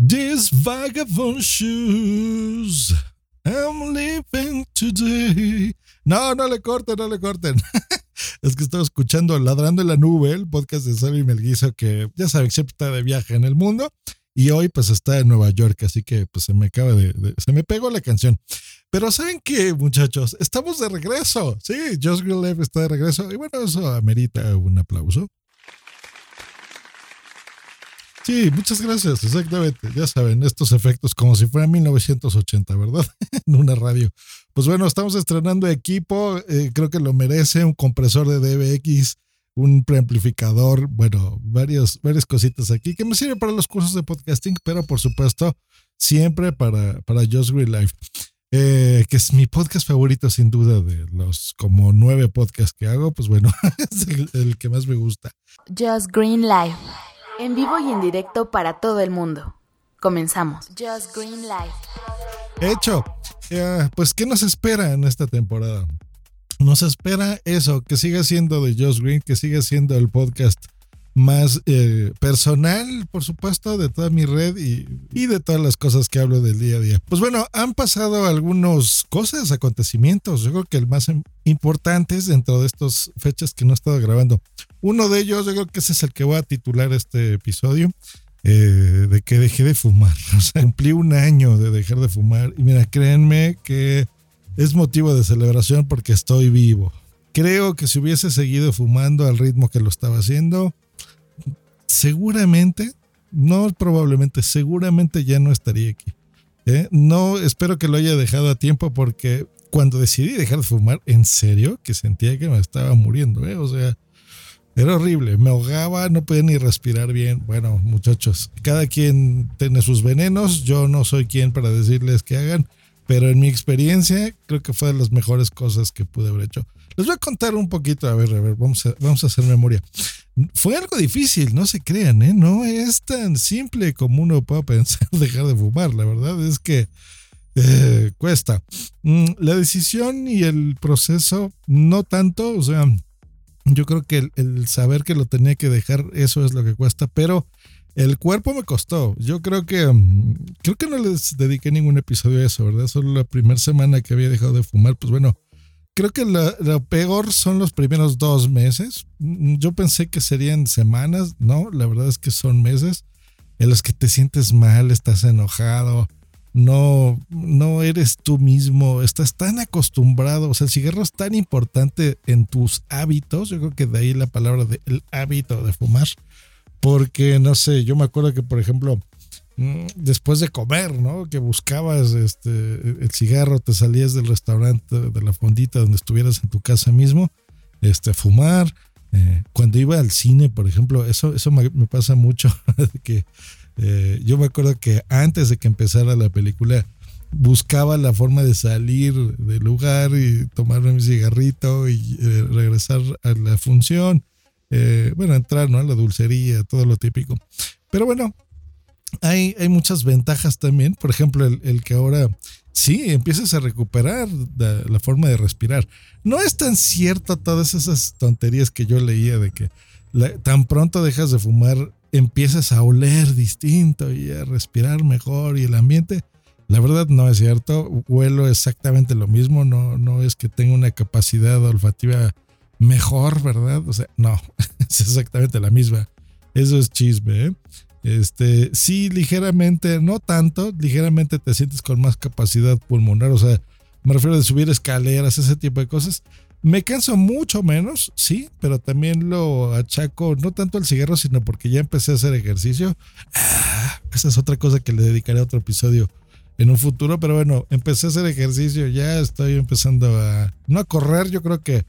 These vagabond shoes I'm living today. No, no le corten, no le corten. es que estaba escuchando Ladrando en la Nube, el podcast de Sammy Melguizo, que ya saben, siempre está de viaje en el mundo. Y hoy pues está en Nueva York, así que pues se me acaba de, se me pegó la canción. Pero ¿saben qué, muchachos? Estamos de regreso. Sí, Josh Greenleaf está de regreso. Y bueno, eso amerita un aplauso. Sí, muchas gracias, exactamente. Ya saben, estos efectos como si fuera 1980, ¿verdad? en una radio. Pues bueno, estamos estrenando equipo, eh, creo que lo merece, un compresor de DBX, un preamplificador, bueno, varias, varias cositas aquí que me sirven para los cursos de podcasting, pero por supuesto, siempre para, para Just Green Life. Eh, que es mi podcast favorito sin duda de los como nueve podcasts que hago, pues bueno, es el que más me gusta. Just Green Life. En vivo y en directo para todo el mundo. Comenzamos. Just Green Life. Hecho. pues, ¿qué nos espera en esta temporada? Nos espera eso, que siga siendo de Just Green, que siga siendo el podcast más eh, personal, por supuesto, de toda mi red y, y, de todas las cosas que hablo del día a día. Pues bueno, han pasado algunas cosas, acontecimientos. Yo creo que el más importante es dentro de estas fechas que no he estado grabando. Uno de ellos, yo creo que ese es el que voy a titular este episodio, eh, de que dejé de fumar. O sea, cumplí un año de dejar de fumar. Y mira, créanme que es motivo de celebración porque estoy vivo. Creo que si hubiese seguido fumando al ritmo que lo estaba haciendo, seguramente, no probablemente, seguramente ya no estaría aquí. ¿eh? No espero que lo haya dejado a tiempo porque cuando decidí dejar de fumar, en serio, que sentía que me estaba muriendo. ¿eh? O sea, era horrible, me ahogaba, no podía ni respirar bien. Bueno, muchachos, cada quien tiene sus venenos, yo no soy quien para decirles que hagan, pero en mi experiencia creo que fue de las mejores cosas que pude haber hecho. Les voy a contar un poquito, a ver, a ver, vamos a, vamos a hacer memoria. Fue algo difícil, no se crean, ¿eh? No es tan simple como uno puede pensar dejar de fumar, la verdad es que eh, cuesta. Mm, la decisión y el proceso, no tanto, o sea, yo creo que el, saber que lo tenía que dejar, eso es lo que cuesta, pero el cuerpo me costó. Yo creo que mm, creo que no les dediqué ningún episodio a eso, ¿verdad? Solo la primera semana que había dejado de fumar, pues bueno, creo que lo, peor son los primeros dos meses. Mm, yo pensé que serían semanas, no, la verdad es que son meses en los que te sientes mal, estás enojado, no, no eres tú mismo, estás tan acostumbrado, o sea, el cigarro es tan importante en tus hábitos, yo creo que de ahí la palabra del hábito de fumar, porque no sé, yo me acuerdo que por ejemplo, después de comer, ¿no? Que buscabas este, el cigarro, te salías del restaurante, de la fondita donde estuvieras en tu casa mismo, este, fumar. Eh, cuando iba al cine, por ejemplo, eso, eso me, pasa mucho, que eh, yo me acuerdo que antes de que empezara la película, buscaba la forma de salir del lugar y tomarme mi cigarrito y eh, regresar a la función. Bueno, entrar ¿no? a la dulcería, todo lo típico. Pero bueno, hay, muchas ventajas también. Por ejemplo, el, que ahora sí empiezas a recuperar la, forma de respirar. No es tan cierto todas esas tonterías que yo leía de que tan pronto dejas de fumar empiezas a oler distinto y a respirar mejor y el ambiente. La verdad no es cierto, huelo exactamente lo mismo, no, no es que tenga una capacidad olfativa mejor, ¿verdad? O sea, no, es exactamente la misma. Eso es chisme, ¿eh? Este, sí, ligeramente, no tanto, ligeramente te sientes con más capacidad pulmonar, o sea, me refiero a subir escaleras, ese tipo de cosas, me canso mucho menos, sí, pero también lo achaco no tanto al cigarro, sino porque ya empecé a hacer ejercicio. Ah, esa es otra cosa que le dedicaré a otro episodio en un futuro, pero bueno, empecé a hacer ejercicio, ya estoy empezando a no a correr, yo creo que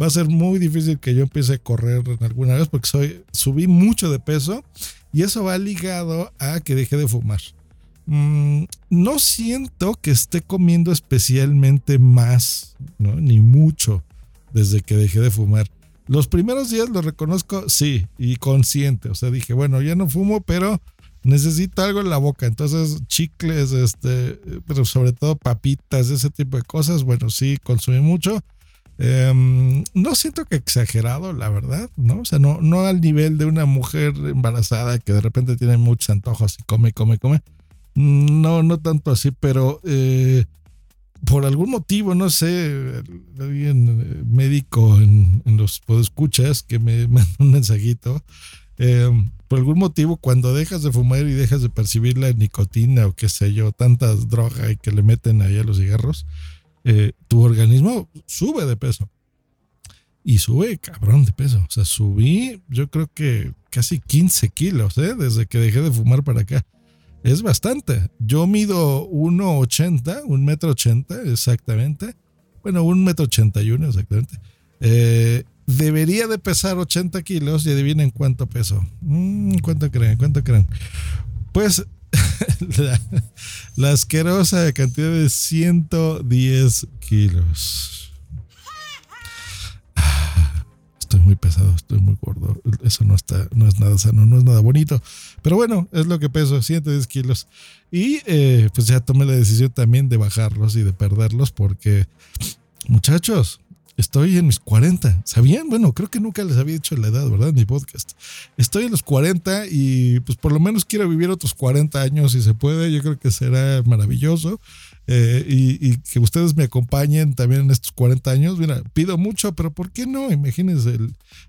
va a ser muy difícil que yo empiece a correr alguna vez porque soy subí mucho de peso y eso va ligado a que dejé de fumar. Mm, no siento que esté comiendo especialmente más, ni mucho desde que dejé de fumar. Los primeros días lo reconozco, sí, y consciente. O sea, dije, bueno, ya no fumo, pero necesito algo en la boca. Entonces, chicles, este, pero sobre todo papitas, ese tipo de cosas. Bueno, sí, consumí mucho. Em, no siento que exagerado, la verdad, ¿no? O sea, no, no al nivel de una mujer embarazada que de repente tiene muchos antojos y come, come, come. No, no tanto así, pero eh, por algún motivo, no sé, alguien eh, médico en, los podescuchas que me mandó un mensajito. Em, por algún motivo, cuando dejas de fumar y dejas de percibir la nicotina o qué sé yo, tantas drogas que le meten ahí a los cigarros, eh, tu organismo sube de peso. Y sube cabrón de peso. O sea, subí yo creo que casi 15 kilos, ¿eh? Desde que dejé de fumar para acá. Es bastante. Yo mido 1,80, un metro 80 exactamente. Bueno, un metro 81 exactamente. Eh, debería de pesar 80 kilos y adivinen cuánto peso. Mm, ¿Cuánto creen? ¿Cuánto creen? Pues la, asquerosa cantidad de 110 kilos. Estoy muy pesado, estoy muy gordo. Eso no está, no es nada sano, no es nada bonito. Pero bueno, es lo que peso, 110 kilos. Y eh, pues ya tomé la decisión también de bajarlos y de perderlos porque, muchachos, Estoy en mis 40. ¿Sabían? Bueno, creo que nunca les había dicho la edad, ¿verdad? En mi podcast. Estoy en los 40 y pues por lo menos quiero vivir otros 40 años si se puede. Yo creo que será maravilloso. Eh, y, que ustedes me acompañen también en estos 40 años. Mira, pido mucho, pero ¿por qué no? Imagínense,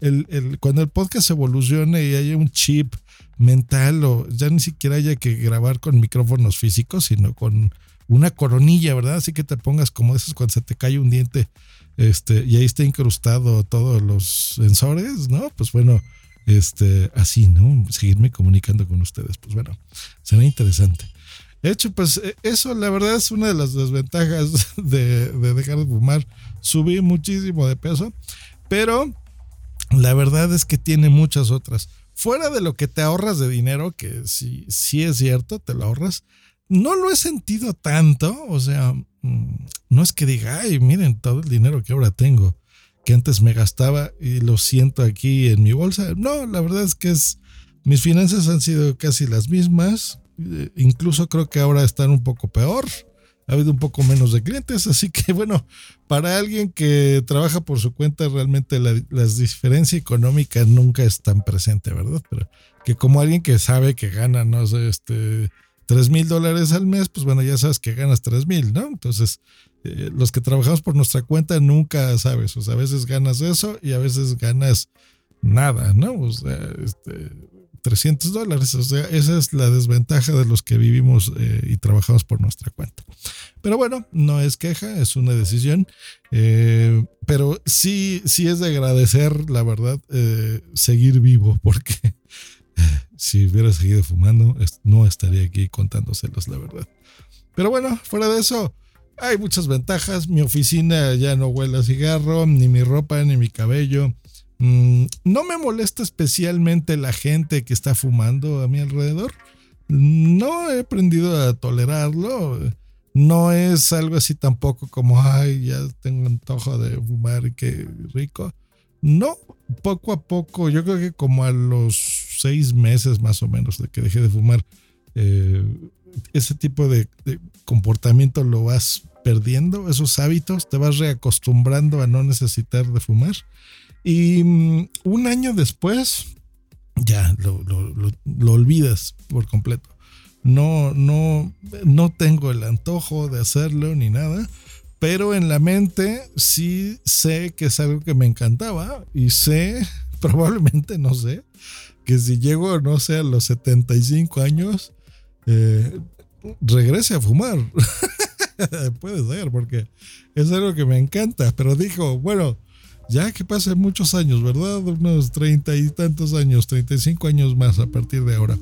el, el, cuando el podcast evolucione y haya un chip mental o ya ni siquiera haya que grabar con micrófonos físicos, sino con una coronilla, ¿verdad? Así que te pongas como esos cuando se te cae un diente este, y ahí está incrustado todos los sensores, ¿no? Pues bueno, este, así, ¿no? Seguirme comunicando con ustedes. Pues bueno, será interesante. De hecho, pues e, eso la verdad es una de las desventajas de, de dejar de fumar. Subí muchísimo de peso, pero la verdad es que tiene muchas otras. Fuera de lo que te ahorras de dinero, que sí, sí es cierto, te lo ahorras, no lo he sentido tanto, o sea, no es que diga, ay, miren todo el dinero que ahora tengo, que antes me gastaba y lo siento aquí en mi bolsa. No, la verdad es que mis finanzas han sido casi las mismas, eh, incluso creo que ahora están un poco peor, ha habido un poco menos de clientes, así que bueno, para alguien que trabaja por su cuenta, realmente la, la diferencia económica nunca es tan presente, ¿verdad? Pero que como alguien que sabe que gana, no sé, este 3 mil dólares al mes, pues bueno, ya sabes que ganas 3 mil, ¿no? Entonces, eh, los que trabajamos por nuestra cuenta nunca sabes, o sea, a veces ganas eso y a veces ganas nada, ¿no? O sea, este, 300 dólares, o sea, esa es la desventaja de los que vivimos eh, y trabajamos por nuestra cuenta. Pero bueno, no es queja, es una decisión, eh, pero sí, sí es de agradecer, la verdad, seguir vivo, porque si hubiera seguido fumando, no estaría aquí contándoselos la verdad. Pero bueno, fuera de eso, hay muchas ventajas. Mi oficina ya no huele a cigarro, ni mi ropa, ni mi cabello. Mm, no me molesta especialmente la gente que está fumando a mi alrededor. No he aprendido a tolerarlo. No es algo así tampoco como, ay, ya tengo antojo de fumar, qué rico. No, poco a poco, yo creo que como a los seis meses más o menos de que dejé de fumar, eh, ese tipo de, comportamiento lo vas perdiendo, esos hábitos, te vas reacostumbrando a no necesitar de fumar. Y mm, un año después, ya lo, lo, olvidas por completo. No, no, no tengo el antojo de hacerlo ni nada pero en la mente sí sé que es algo que me encantaba y sé, probablemente no sé, que si llego, no sé, a los 75 años, eh, regrese a fumar. Puede ser, porque es algo que me encanta, pero dijo, bueno, ya que pasen muchos años, ¿verdad? Unos treinta y tantos años, 35 años más a partir de ahora.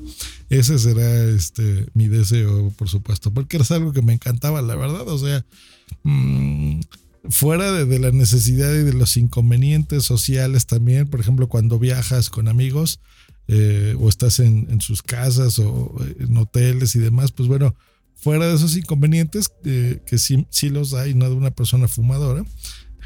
Ese será este mi deseo, por supuesto, porque es algo que me encantaba, la verdad. O sea, Mm, fuera de, la necesidad y de los inconvenientes sociales también, por ejemplo, cuando viajas con amigos eh, o estás en, sus casas o en hoteles y demás, pues bueno, fuera de esos inconvenientes, eh, que sí, sí los hay, no de una persona fumadora,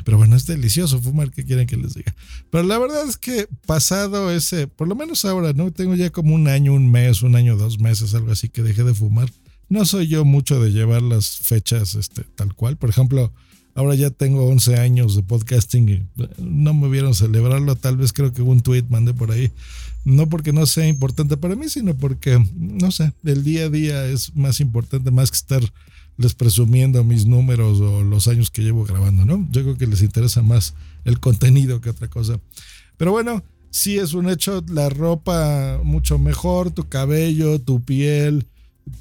pero bueno, es delicioso fumar, ¿qué quieren que les diga? Pero la verdad es que pasado ese, por lo menos ahora, ¿no? Tengo ya como un año, un mes, un año, dos meses, algo así que dejé de fumar no soy yo mucho de llevar las fechas este, tal cual. Por ejemplo, ahora ya tengo 11 años de podcasting y no me vieron celebrarlo. Tal vez creo que un tweet mandé por ahí. No porque no sea importante para mí, sino porque, no sé, el día a día es más importante, más que estar les presumiendo mis números o los años que llevo grabando, ¿no? Yo creo que les interesa más el contenido que otra cosa. Pero bueno, sí es un hecho, la ropa mucho mejor, tu cabello, tu piel,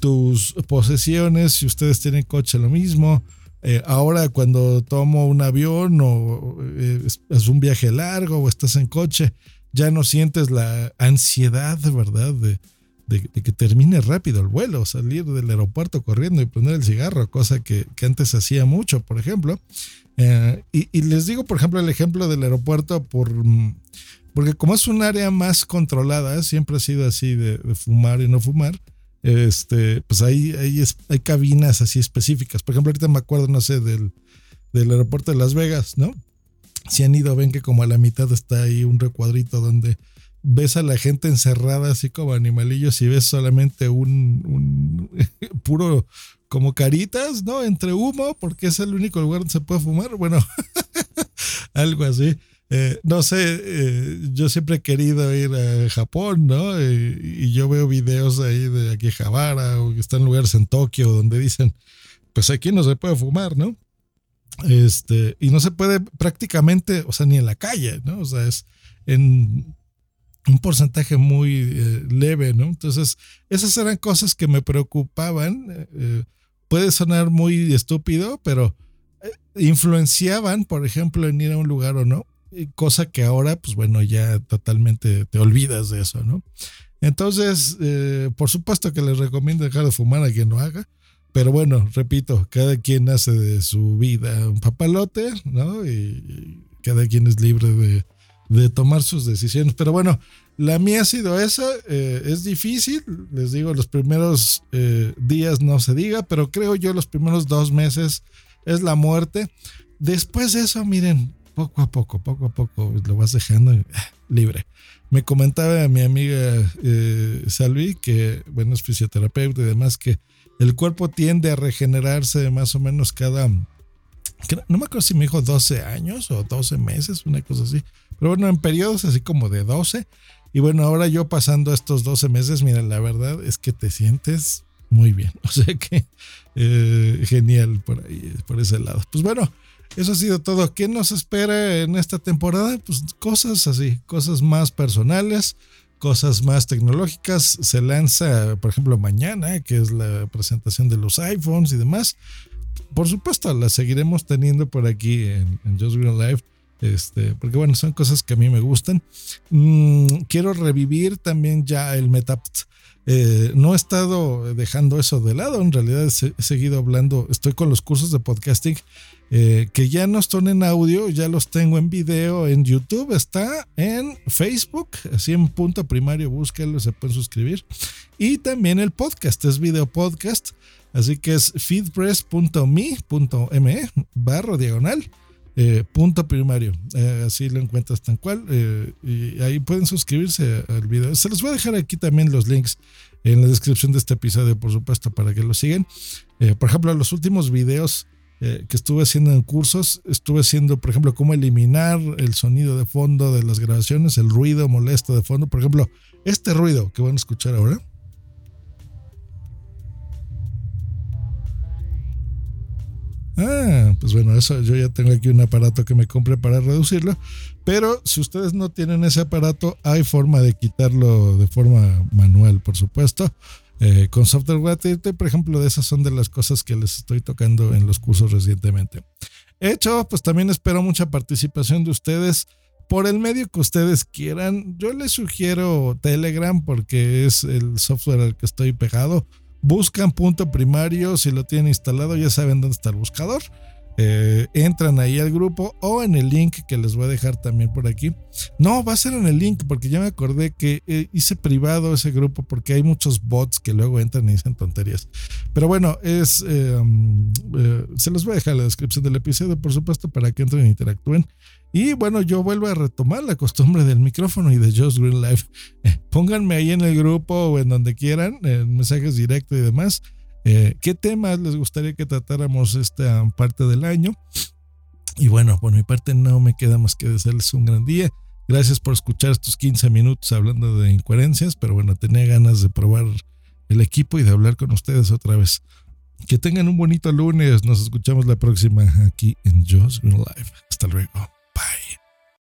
tus posesiones, si ustedes tienen coche lo mismo. Eh, ahora cuando tomo un avión o eh, es, un viaje largo o estás en coche, ya no sientes la ansiedad, ¿verdad? De, de, que termine rápido el vuelo, salir del aeropuerto corriendo y prender el cigarro, cosa que, antes hacía mucho, por ejemplo. Eh, y, les digo, por ejemplo, el ejemplo del aeropuerto, por, porque como es un área más controlada, siempre ha sido así de, fumar y no fumar. Este, pues ahí, hay, hay cabinas así específicas. Por ejemplo, ahorita me acuerdo, no sé, del, del aeropuerto de Las Vegas, ¿no? Si han ido, ven que como a la mitad está ahí un recuadrito donde ves a la gente encerrada así como animalillos y ves solamente un, puro como caritas, ¿no? Entre humo, porque es el único lugar donde se puede fumar. Bueno, algo así. Eh, no sé, eh, yo siempre he querido ir a Japón, ¿no? y yo veo videos ahí de aquí Javara o que están lugares en Tokio donde dicen, pues aquí no se puede fumar, ¿no? Este, y no se puede prácticamente, o sea, ni en la calle, ¿no? O sea, es en un porcentaje muy eh, leve, ¿no? Entonces, esas eran cosas que me preocupaban. Eh, eh, puede sonar muy estúpido, pero influenciaban, por ejemplo, en ir a un lugar o no, cosa que ahora, pues bueno, ya totalmente te olvidas de eso, ¿no? Entonces, por supuesto que les recomiendo dejar de fumar a quien lo haga, pero bueno, repito, cada quien hace de su vida un papalote, ¿no? y cada quien es libre de de tomar sus decisiones. Pero bueno, la mía ha sido esa. Eh, es difícil, les digo, los primeros eh, días no se diga, pero creo yo los primeros dos meses es la muerte. Después de eso, miren, poco a poco, poco a poco lo vas dejando eh, libre. Me comentaba mi amiga Salvi, que bueno, es fisioterapeuta y demás, que el cuerpo tiende a regenerarse más o menos cada, no me acuerdo si me dijo 12 años o 12 meses, una cosa así pero bueno, en periodos así como de 12. Y bueno, ahora yo pasando estos 12 meses, mira, la verdad es que te sientes muy bien. O sea que eh, genial por ahí, por ese lado. Pues bueno, eso ha sido todo. ¿Qué nos espera en esta temporada? Pues cosas así, cosas más personales, cosas más tecnológicas. Se lanza, por ejemplo, mañana, que es la presentación de los iPhones y demás. Por supuesto, la seguiremos teniendo por aquí en, en Just Green Live este, porque bueno, son cosas que a mí me gustan. Mm, quiero revivir también ya el Metapt. Eh, no he estado dejando eso de lado, en realidad he, seguido hablando, estoy con los cursos de podcasting eh, que ya no están en audio, ya los tengo en video en YouTube, está en Facebook, así en punto primario, búsquenlo, se pueden suscribir. Y también el podcast, es video podcast, así que es feedpress.me.me barro diagonal eh, punto primario. Eh, así lo encuentras tan cual. Eh, y ahí pueden suscribirse al video. Se los voy a dejar aquí también los links en la descripción de este episodio, por supuesto, para que lo sigan. por ejemplo, los últimos videos que estuve haciendo en cursos, estuve haciendo, por ejemplo, cómo eliminar el sonido de fondo de las grabaciones, el ruido molesto de fondo. Por ejemplo, este ruido que van a escuchar ahora. Ah, pues bueno, eso yo ya tengo aquí un aparato que me compré para reducirlo. Pero si ustedes no tienen ese aparato, hay forma de quitarlo de forma manual, por supuesto. Eh, con software gratuito, por ejemplo, de esas son de las cosas que les estoy tocando en los cursos recientemente. Hecho, pues también espero mucha participación de ustedes por el medio que ustedes quieran. Yo les sugiero Telegram porque es el software al que estoy pegado buscan punto primario, si lo tienen instalado ya saben dónde está el buscador. Eh, entran ahí al grupo o en el link que les voy a dejar también por aquí. No, va a ser en el link porque ya me acordé que eh, hice privado ese grupo porque hay muchos bots que luego entran y dicen tonterías. Pero bueno, es eh, um, se los voy a dejar en la descripción del episodio, por supuesto, para que entren e interactúen. Y bueno, yo vuelvo a retomar la costumbre del micrófono y de Just Green Life. Eh, pónganme ahí en el grupo o en donde quieran, en mensajes directos y demás. Eh, ¿Qué temas les gustaría que tratáramos esta parte del año? Y bueno, por mi parte no me queda más que desearles un gran día. Gracias por escuchar estos 15 minutos hablando de incoherencias, pero bueno, tenía ganas de probar el equipo y de hablar con ustedes otra vez. Que tengan un bonito lunes. Nos escuchamos la próxima aquí en Joe's Green Live. Hasta luego. Bye.